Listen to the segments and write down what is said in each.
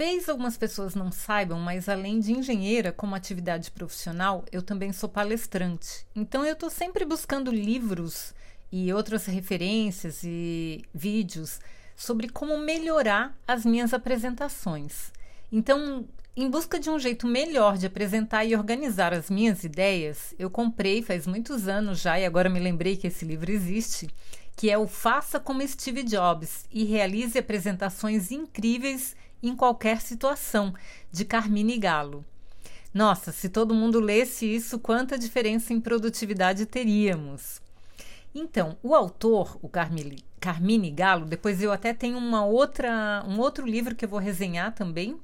Talvez algumas pessoas não saibam, mas além de engenheira como atividade profissional, eu também sou palestrante. Então eu estou sempre buscando livros e outras referências e vídeos sobre como melhorar as minhas apresentações. Então, em busca de um jeito melhor de apresentar e organizar as minhas ideias, eu comprei faz muitos anos já e agora me lembrei que esse livro existe, que é o Faça como Steve Jobs e realize apresentações incríveis em qualquer situação, de Carmine Galo. Nossa, se todo mundo lesse isso, quanta diferença em produtividade teríamos. Então, o autor, o Carmine, Carmine Galo, depois eu até tenho uma outra, um outro livro que eu vou resenhar também,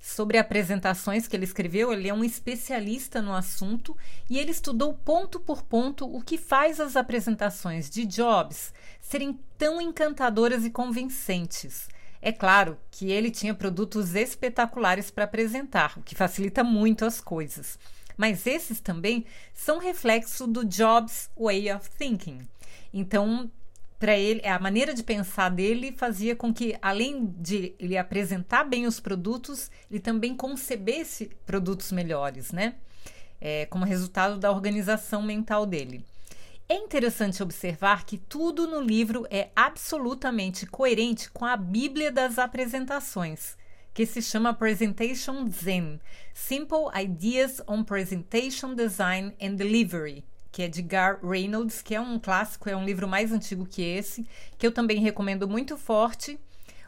sobre apresentações que ele escreveu. Ele é um especialista no assunto e ele estudou ponto por ponto o que faz as apresentações de Jobs serem tão encantadoras e convincentes. É claro que ele tinha produtos espetaculares para apresentar, o que facilita muito as coisas. Mas esses também são reflexo do Jobs Way of Thinking. Então, para ele, a maneira de pensar dele fazia com que, além de ele apresentar bem os produtos, ele também concebesse produtos melhores, né? É, como resultado da organização mental dele. É interessante observar que tudo no livro é absolutamente coerente com a Bíblia das apresentações, que se chama Presentation Zen Simple Ideas on Presentation Design and Delivery, que é de Gar Reynolds, que é um clássico, é um livro mais antigo que esse, que eu também recomendo muito forte.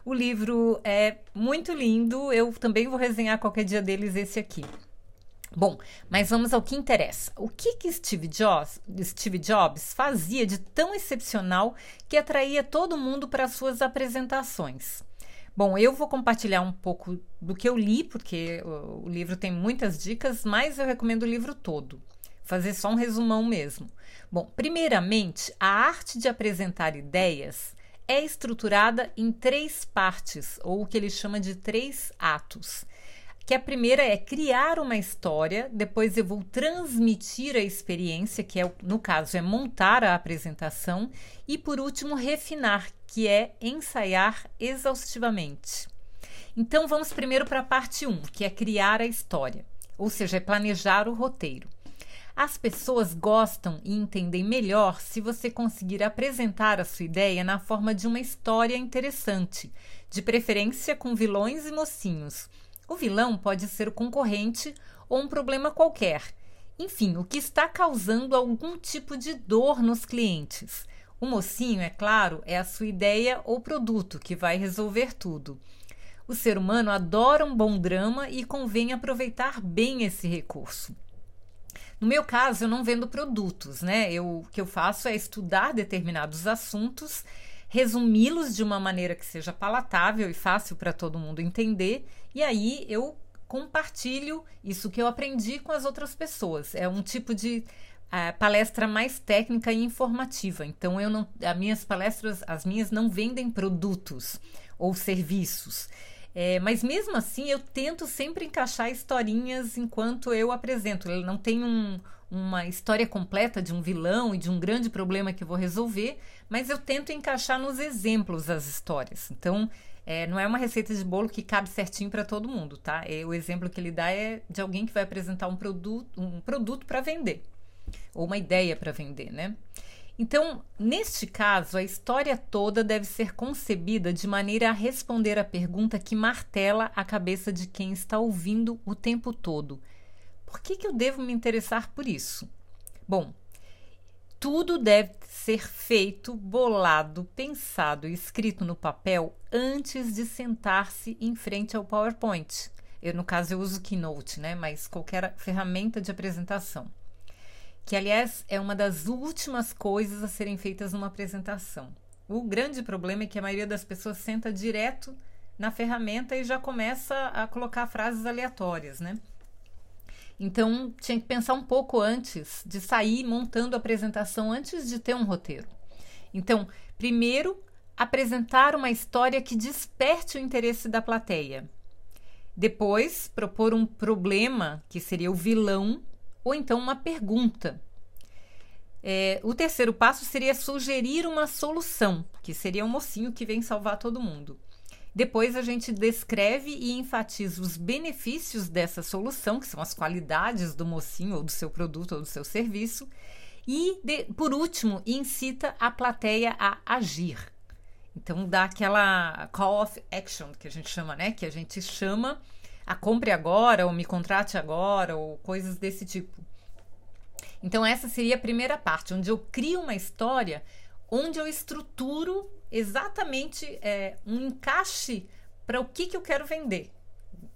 O livro é muito lindo, eu também vou resenhar qualquer dia deles esse aqui. Bom, mas vamos ao que interessa. O que, que Steve, Jobs, Steve Jobs fazia de tão excepcional que atraía todo mundo para suas apresentações? Bom, eu vou compartilhar um pouco do que eu li, porque o, livro tem muitas dicas, mas eu recomendo o livro todo. Fazer só um resumão mesmo. Bom, primeiramente, a arte de apresentar ideias é estruturada em três partes, ou o que ele chama de três atos que a primeira é criar uma história, depois eu vou transmitir a experiência, que é no caso é montar a apresentação, e por último refinar, que é ensaiar exaustivamente. Então vamos primeiro para a parte 1, que é criar a história, ou seja, é planejar o roteiro. As pessoas gostam e entendem melhor se você conseguir apresentar a sua ideia na forma de uma história interessante, de preferência com vilões e mocinhos o vilão pode ser o concorrente ou um problema qualquer. Enfim, o que está causando algum tipo de dor nos clientes. O mocinho, é claro, é a sua ideia ou produto que vai resolver tudo. O ser humano adora um bom drama e convém aproveitar bem esse recurso. No meu caso, eu não vendo produtos, né? Eu, o que eu faço é estudar determinados assuntos resumi-los de uma maneira que seja palatável e fácil para todo mundo entender, e aí eu compartilho isso que eu aprendi com as outras pessoas. É um tipo de uh, palestra mais técnica e informativa. Então eu não, as minhas palestras, as minhas não vendem produtos ou serviços. É, mas mesmo assim eu tento sempre encaixar historinhas enquanto eu apresento. Ele não tem um, uma história completa de um vilão e de um grande problema que vou resolver, mas eu tento encaixar nos exemplos as histórias. Então, é, não é uma receita de bolo que cabe certinho para todo mundo, tá? É, o exemplo que ele dá é de alguém que vai apresentar um produto, um produto para vender, ou uma ideia para vender, né? Então, neste caso, a história toda deve ser concebida de maneira a responder à pergunta que martela a cabeça de quem está ouvindo o tempo todo: por que, que eu devo me interessar por isso? Bom, tudo deve ser feito, bolado, pensado e escrito no papel antes de sentar-se em frente ao PowerPoint. Eu, no caso, eu uso Keynote, né? Mas qualquer ferramenta de apresentação. Que, aliás, é uma das últimas coisas a serem feitas numa apresentação. O grande problema é que a maioria das pessoas senta direto na ferramenta e já começa a colocar frases aleatórias, né? Então, tinha que pensar um pouco antes de sair montando a apresentação antes de ter um roteiro. Então, primeiro, apresentar uma história que desperte o interesse da plateia. Depois, propor um problema, que seria o vilão, ou então uma pergunta. É, o terceiro passo seria sugerir uma solução, que seria o mocinho que vem salvar todo mundo. Depois a gente descreve e enfatiza os benefícios dessa solução, que são as qualidades do mocinho ou do seu produto ou do seu serviço. E, de, por último, incita a plateia a agir. Então dá aquela call of action que a gente chama, né? Que a gente chama a compre agora, ou me contrate agora, ou coisas desse tipo. Então, essa seria a primeira parte, onde eu crio uma história, onde eu estruturo exatamente é, um encaixe para o que, que eu quero vender,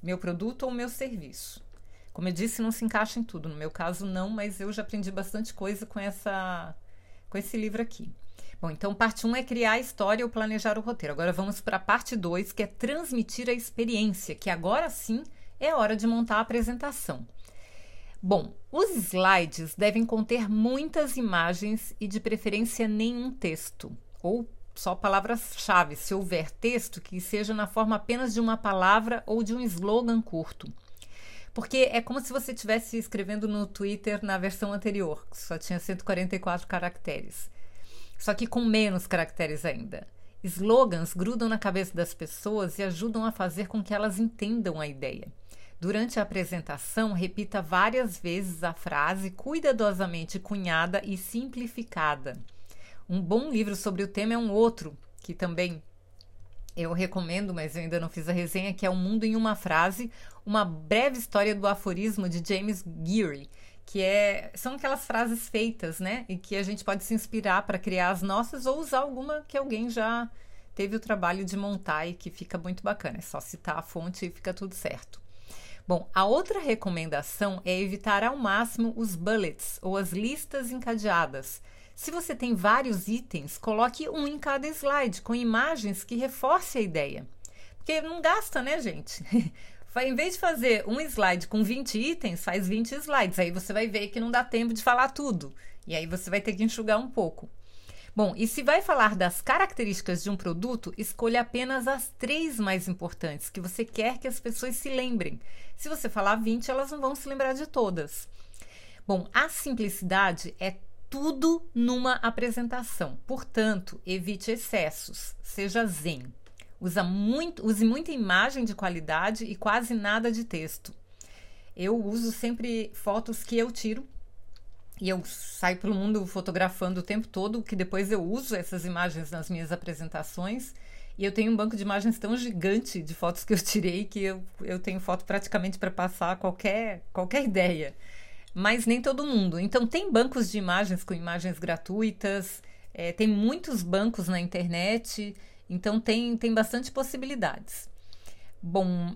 meu produto ou meu serviço. Como eu disse, não se encaixa em tudo. No meu caso, não, mas eu já aprendi bastante coisa com, essa, com esse livro aqui. Bom, então parte 1 um é criar a história ou planejar o roteiro. Agora vamos para a parte 2, que é transmitir a experiência, que agora sim é hora de montar a apresentação. Bom, os slides devem conter muitas imagens e de preferência nenhum texto, ou só palavras-chave, se houver texto que seja na forma apenas de uma palavra ou de um slogan curto. Porque é como se você estivesse escrevendo no Twitter na versão anterior, que só tinha 144 caracteres. Só que com menos caracteres ainda. Slogans grudam na cabeça das pessoas e ajudam a fazer com que elas entendam a ideia. Durante a apresentação, repita várias vezes a frase cuidadosamente cunhada e simplificada. Um bom livro sobre o tema é um outro, que também eu recomendo, mas eu ainda não fiz a resenha, que é O Mundo em uma Frase, uma breve história do aforismo de James Geary, que é, são aquelas frases feitas, né? E que a gente pode se inspirar para criar as nossas ou usar alguma que alguém já teve o trabalho de montar e que fica muito bacana. É só citar a fonte e fica tudo certo. Bom, a outra recomendação é evitar ao máximo os bullets ou as listas encadeadas se você tem vários itens, coloque um em cada slide, com imagens que reforcem a ideia. Porque não gasta, né, gente? em vez de fazer um slide com 20 itens, faz 20 slides. Aí você vai ver que não dá tempo de falar tudo. E aí você vai ter que enxugar um pouco. Bom, e se vai falar das características de um produto, escolha apenas as três mais importantes que você quer que as pessoas se lembrem. Se você falar 20, elas não vão se lembrar de todas. Bom, a simplicidade é tudo numa apresentação. Portanto, evite excessos. Seja zen. Muito, use muita imagem de qualidade e quase nada de texto. Eu uso sempre fotos que eu tiro e eu saio pelo mundo fotografando o tempo todo, que depois eu uso essas imagens nas minhas apresentações. E eu tenho um banco de imagens tão gigante de fotos que eu tirei que eu, eu tenho foto praticamente para passar qualquer, qualquer ideia mas nem todo mundo. Então, tem bancos de imagens com imagens gratuitas, é, tem muitos bancos na internet, então tem, tem bastante possibilidades. Bom,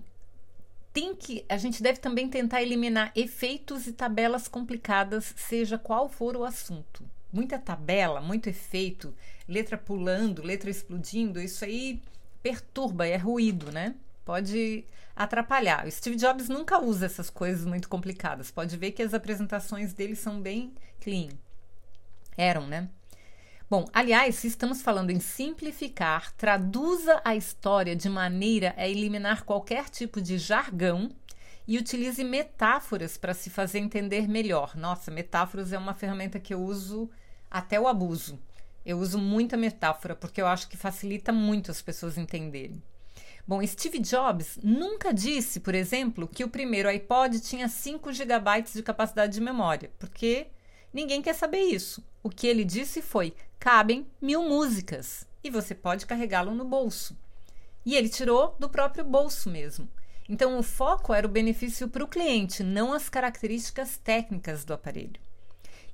tem que a gente deve também tentar eliminar efeitos e tabelas complicadas, seja qual for o assunto. Muita tabela, muito efeito, letra pulando, letra explodindo, isso aí perturba, é ruído, né? Pode atrapalhar. O Steve Jobs nunca usa essas coisas muito complicadas. Pode ver que as apresentações dele são bem clean. Eram, né? Bom, aliás, se estamos falando em simplificar, traduza a história de maneira a eliminar qualquer tipo de jargão e utilize metáforas para se fazer entender melhor. Nossa, metáforas é uma ferramenta que eu uso até o abuso. Eu uso muita metáfora porque eu acho que facilita muito as pessoas entenderem. Bom, Steve Jobs nunca disse, por exemplo, que o primeiro iPod tinha 5 GB de capacidade de memória, porque ninguém quer saber isso. O que ele disse foi: cabem mil músicas e você pode carregá-lo no bolso. E ele tirou do próprio bolso mesmo. Então, o foco era o benefício para o cliente, não as características técnicas do aparelho.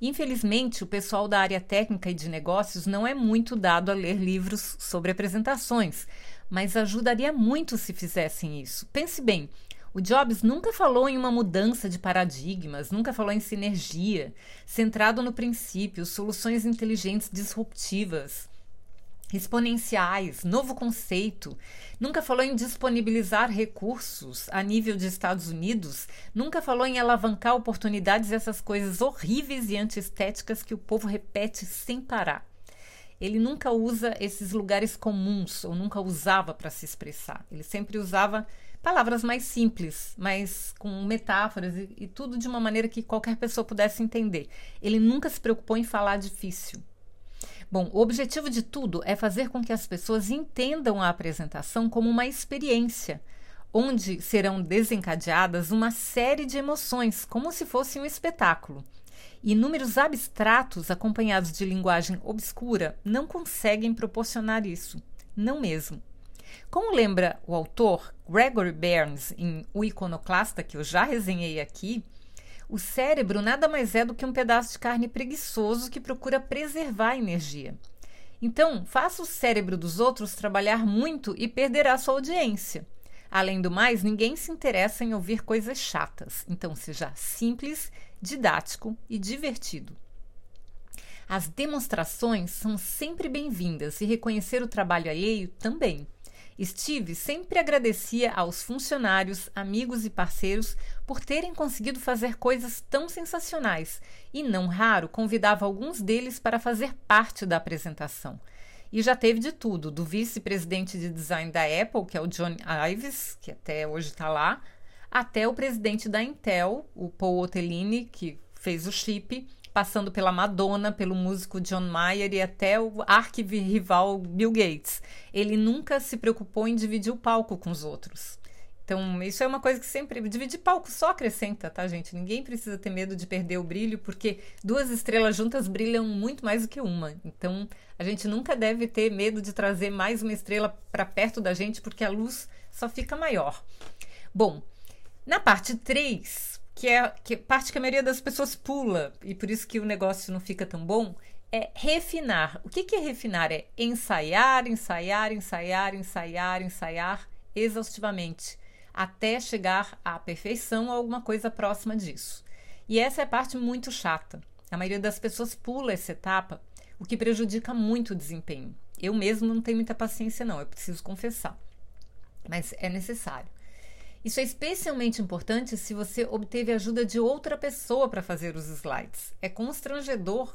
Infelizmente, o pessoal da área técnica e de negócios não é muito dado a ler livros sobre apresentações, mas ajudaria muito se fizessem isso. Pense bem, o Jobs nunca falou em uma mudança de paradigmas, nunca falou em sinergia, centrado no princípio, soluções inteligentes disruptivas. exponenciais, novo conceito. Nunca falou em disponibilizar recursos a nível de Estados Unidos. Nunca falou em alavancar oportunidades, essas coisas horríveis e antiestéticas que o povo repete sem parar. Ele nunca usa esses lugares comuns, ou nunca usava para se expressar. Ele sempre usava palavras mais simples, mas com metáforas e, e tudo de uma maneira que qualquer pessoa pudesse entender. Ele nunca se preocupou em falar difícil. Bom, o objetivo de tudo é fazer com que as pessoas entendam a apresentação como uma experiência, onde serão desencadeadas uma série de emoções, como se fosse um espetáculo. E números abstratos acompanhados de linguagem obscura não conseguem proporcionar isso. Não mesmo. Como lembra o autor Gregory Burns em O Iconoclasta, que eu já resenhei aqui, o cérebro nada mais é do que um pedaço de carne preguiçoso que procura preservar a energia. Então, faça o cérebro dos outros trabalhar muito e perderá sua audiência. Além do mais, ninguém se interessa em ouvir coisas chatas, então seja simples, didático e divertido. As demonstrações são sempre bem-vindas e reconhecer o trabalho alheio também. Steve sempre agradecia aos funcionários, amigos e parceiros por terem conseguido fazer coisas tão sensacionais e, não raro, convidava alguns deles para fazer parte da apresentação. E já teve de tudo, do vice-presidente de design da Apple, que é o John Ives, que até hoje está lá, até o presidente da Intel, o Paul Otellini, que fez o chip, passando pela Madonna, pelo músico John Mayer e até o arquirrival Bill Gates. Ele nunca se preocupou em dividir o palco com os outros. Então, isso é uma coisa que sempre. Dividir palco só acrescenta, tá, gente? Ninguém precisa ter medo de perder o brilho, porque duas estrelas juntas brilham muito mais do que uma. Então, a gente nunca deve ter medo de trazer mais uma estrela para perto da gente, porque a luz só fica maior. Bom, na parte 3, que é que parte que a maioria das pessoas pula e por isso que o negócio não fica tão bom, é refinar. O que, que é refinar? É ensaiar, ensaiar, ensaiar, ensaiar, ensaiar exaustivamente até chegar à perfeição ou alguma coisa próxima disso. E essa é a parte muito chata. A maioria das pessoas pula essa etapa, o que prejudica muito o desempenho. Eu mesmo não tenho muita paciência, não, eu preciso confessar. Mas é necessário. Isso é especialmente importante se você obteve ajuda de outra pessoa para fazer os slides. É constrangedor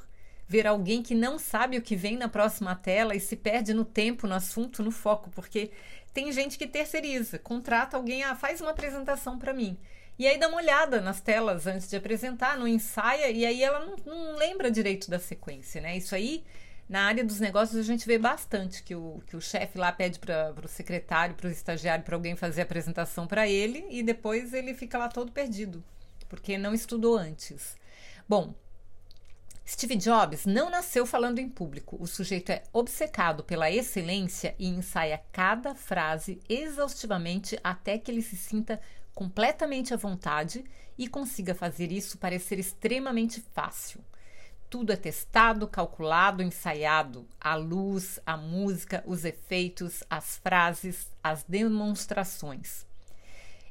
ver alguém que não sabe o que vem na próxima tela e se perde no tempo, no assunto, no foco, porque tem gente que terceiriza, contrata alguém, ah, faz uma apresentação para mim. E aí dá uma olhada nas telas antes de apresentar, não ensaia, e aí ela não, não lembra direito da sequência, né? Isso aí na área dos negócios, a gente vê bastante que o, que o chefe lá pede para o secretário, para o estagiário, para alguém fazer a apresentação para ele e depois ele fica lá todo perdido, porque não estudou antes. Bom, Steve Jobs não nasceu falando em público. O sujeito é obcecado pela excelência e ensaia cada frase exaustivamente até que ele se sinta completamente à vontade e consiga fazer isso parecer extremamente fácil tudo é testado, calculado, ensaiado. A luz, a música, os efeitos, as frases, as demonstrações.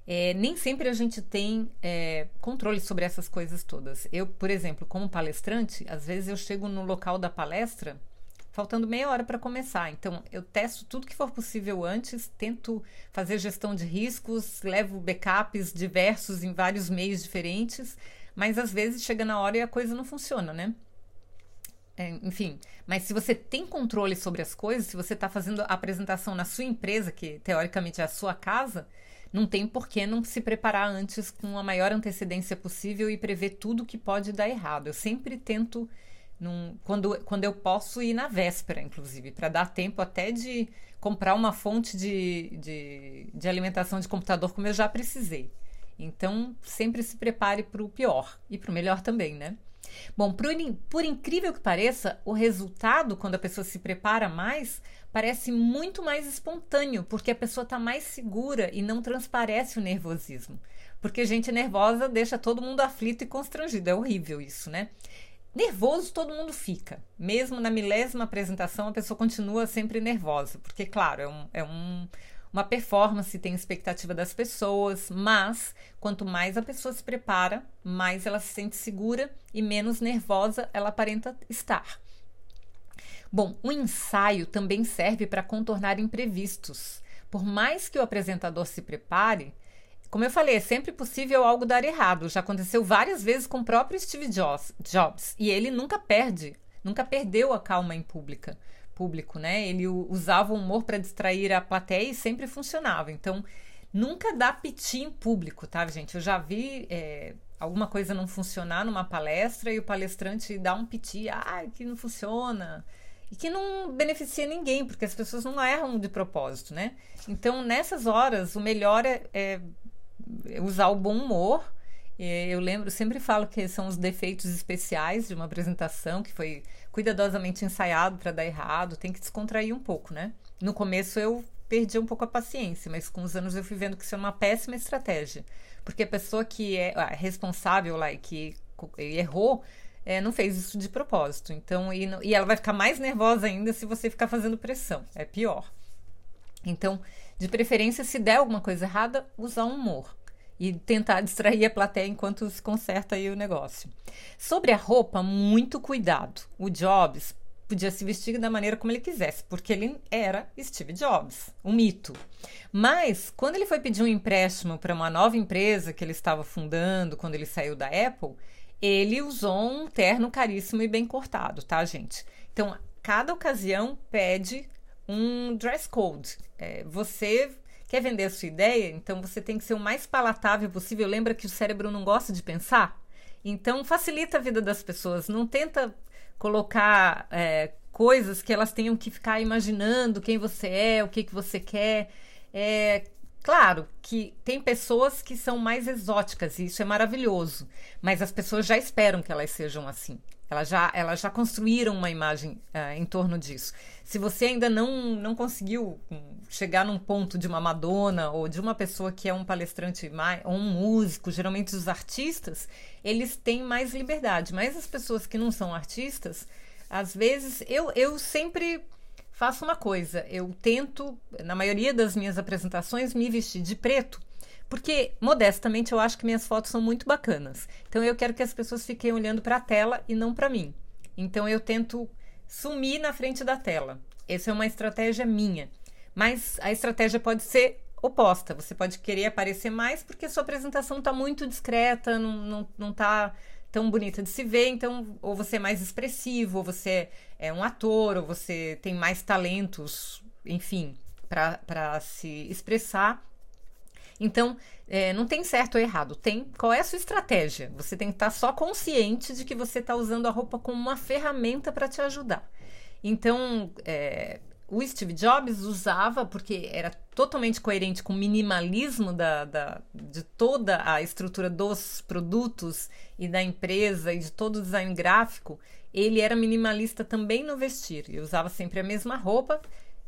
É, nem sempre a gente tem é, controle sobre essas coisas todas. Eu, por exemplo, como palestrante, às vezes eu chego no local da palestra faltando meia hora para começar. Então, eu testo tudo que for possível antes, tento fazer gestão de riscos, levo backups diversos em vários meios diferentes, mas às vezes chega na hora e a coisa não funciona, né? É, enfim, mas se você tem controle sobre as coisas, se você está fazendo a apresentação na sua empresa, que teoricamente é a sua casa, não tem por que não se preparar antes com a maior antecedência possível e prever tudo que pode dar errado. Eu sempre tento, num, quando, quando eu posso, ir na véspera, inclusive, para dar tempo até de comprar uma fonte de, de, de alimentação de computador como eu já precisei. Então, sempre se prepare para o pior e para o melhor também, né? Bom, por, por incrível que pareça, o resultado, quando a pessoa se prepara mais, parece muito mais espontâneo, porque a pessoa está mais segura e não transparece o nervosismo. Porque gente nervosa deixa todo mundo aflito e constrangido. É horrível isso, né? Nervoso todo mundo fica. Mesmo na milésima apresentação, a pessoa continua sempre nervosa. Porque, claro, é um, é um, uma performance, tem expectativa das pessoas, mas quanto mais a pessoa se prepara, mais ela se sente segura e menos nervosa ela aparenta estar. Bom, o ensaio também serve para contornar imprevistos. Por mais que o apresentador se prepare, como eu falei, é sempre possível algo dar errado. Já aconteceu várias vezes com o próprio Steve Jobs. E ele nunca perde, nunca perdeu a calma em pública, público, né? Ele usava o humor para distrair a plateia e sempre funcionava. Então, nunca dá piti em público, tá, gente? Eu já vi é, alguma coisa não funcionar numa palestra e o palestrante dá um piti, ah, que não funciona e que não beneficia ninguém, porque as pessoas não erram de propósito, né? Então, nessas horas, o melhor é, é usar o bom humor. Eu lembro, sempre falo que são os defeitos especiais de uma apresentação que foi cuidadosamente ensaiado para dar errado, tem que descontrair um pouco, né? No começo eu perdi um pouco a paciência, mas com os anos eu fui vendo que isso é uma péssima estratégia, porque a pessoa que é responsável lá e que errou é, não fez isso de propósito. Então, e, e ela vai ficar mais nervosa ainda se você ficar fazendo pressão. É pior. Então, de preferência, se der alguma coisa errada, usar um humor e tentar distrair a plateia enquanto se conserta aí o negócio. Sobre a roupa, muito cuidado. O Jobs podia se vestir da maneira como ele quisesse, porque ele era Steve Jobs, um mito. Mas quando ele foi pedir um empréstimo para uma nova empresa que ele estava fundando, quando ele saiu da Apple, ele usou um terno caríssimo e bem cortado, tá, gente? Então, cada ocasião pede um dress code. É, você quer vender a sua ideia, então você tem que ser o mais palatável possível. Lembra que o cérebro não gosta de pensar? Então, facilita a vida das pessoas. Não tenta colocar é, coisas que elas tenham que ficar imaginando quem você é, o que, que você quer. É, Claro que tem pessoas que são mais exóticas e isso é maravilhoso, mas as pessoas já esperam que elas sejam assim. Elas já, elas já construíram uma imagem uh, em torno disso. Se você ainda não, não conseguiu hum, chegar num ponto de uma Madonna ou de uma pessoa que é um palestrante ou um músico, geralmente os artistas, eles têm mais liberdade. Mas as pessoas que não são artistas, às vezes, eu, eu sempre faço uma coisa, eu tento, na maioria das minhas apresentações, me vestir de preto, porque, modestamente, eu acho que minhas fotos são muito bacanas. Então, eu quero que as pessoas fiquem olhando para a tela e não para mim. Então, eu tento sumir na frente da tela. Essa é uma estratégia minha. Mas a estratégia pode ser oposta. Você pode querer aparecer mais porque sua apresentação está muito discreta, não, não, não tá tão bonita de se ver, então ou você é mais expressivo, ou você é um ator, ou você tem mais talentos, enfim, para se expressar. Então, é, não tem certo ou errado, tem qual é a sua estratégia. Você tem que estar só consciente de que você está usando a roupa como uma ferramenta para te ajudar. Então, é, o Steve Jobs usava, porque era totalmente coerente com o minimalismo da, da, de toda a estrutura dos produtos e da empresa e de todo o design gráfico, ele era minimalista também no vestir. E usava sempre a mesma roupa.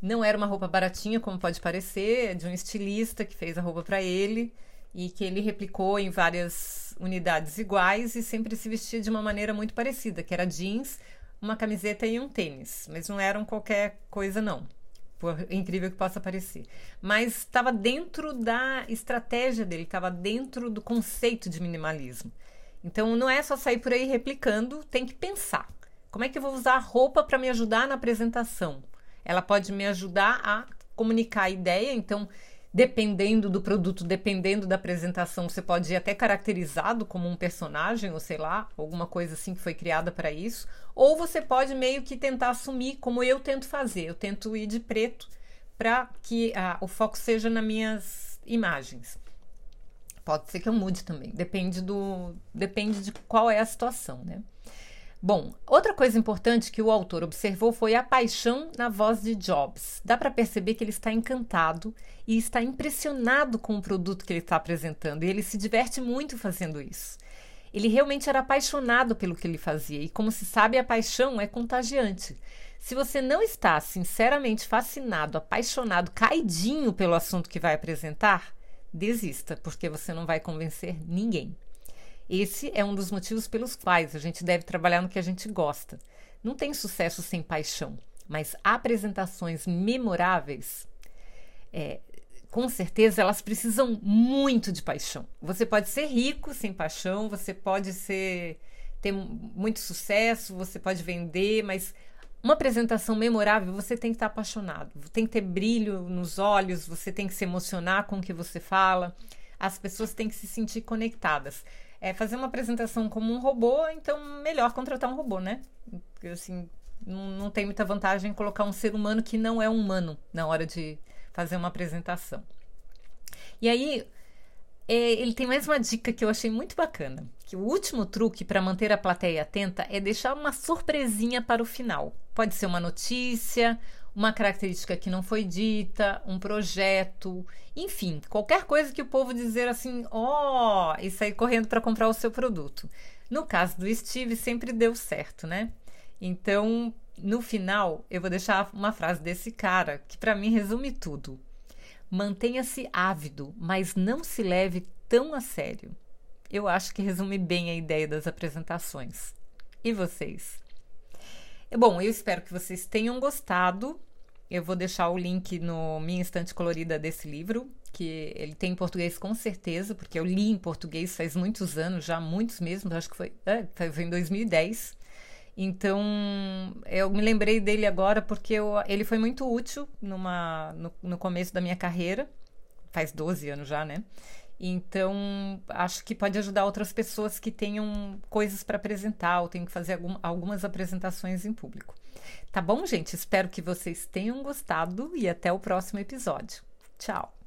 Não era uma roupa baratinha, como pode parecer, de um estilista que fez a roupa para ele e que ele replicou em várias unidades iguais e sempre se vestia de uma maneira muito parecida, que era jeans uma camiseta e um tênis, mas não eram qualquer coisa não. Por incrível que possa parecer. Mas estava dentro da estratégia dele, estava dentro do conceito de minimalismo. Então não é só sair por aí replicando, tem que pensar. Como é que eu vou usar a roupa para me ajudar na apresentação? Ela pode me ajudar a comunicar a ideia, então dependendo do produto, dependendo da apresentação, você pode ir até caracterizado como um personagem, ou sei lá, alguma coisa assim que foi criada para isso, ou você pode meio que tentar assumir, como eu tento fazer. Eu tento ir de preto para que ah, o foco seja nas minhas imagens. Pode ser que eu mude também, depende do depende de qual é a situação, né? Bom, outra coisa importante que o autor observou foi a paixão na voz de Jobs. Dá para perceber que ele está encantado e está impressionado com o produto que ele está apresentando e ele se diverte muito fazendo isso. Ele realmente era apaixonado pelo que ele fazia e, como se sabe, a paixão é contagiante. Se você não está sinceramente fascinado, apaixonado, caidinho pelo assunto que vai apresentar, desista, porque você não vai convencer ninguém. Esse é um dos motivos pelos quais a gente deve trabalhar no que a gente gosta. Não tem sucesso sem paixão, mas apresentações memoráveis, é, com certeza elas precisam muito de paixão. Você pode ser rico sem paixão, você pode ser ter muito sucesso, você pode vender, mas uma apresentação memorável, você tem que estar apaixonado, tem que ter brilho nos olhos, você tem que se emocionar com o que você fala, as pessoas têm que se sentir conectadas. É, fazer uma apresentação como um robô, então melhor contratar um robô, né? Assim, não, não tem muita vantagem colocar um ser humano que não é humano na hora de fazer uma apresentação. E aí, é, ele tem mais uma dica que eu achei muito bacana. Que o último truque para manter a plateia atenta é deixar uma surpresinha para o final. Pode ser uma notícia, uma característica que não foi dita, um projeto, enfim, qualquer coisa que o povo dizer assim, ó, oh, e sair correndo para comprar o seu produto. No caso do Steve, sempre deu certo, né? Então, no final, eu vou deixar uma frase desse cara que para mim resume tudo. Mantenha-se ávido, mas não se leve tão a sério. Eu acho que resume bem a ideia das apresentações. E vocês? Bom, eu espero que vocês tenham gostado. Eu vou deixar o link no Minha Estante Colorida desse livro, que ele tem em português com certeza, porque eu li em português faz muitos anos, já muitos mesmo, acho que foi, é, foi em 2010. Então, eu me lembrei dele agora porque eu, ele foi muito útil numa, no, no começo da minha carreira, faz 12 anos já, né? Então, acho que pode ajudar outras pessoas que tenham coisas para apresentar ou tenham que fazer algum, algumas apresentações em público. Tá bom, gente? Espero que vocês tenham gostado e até o próximo episódio. Tchau!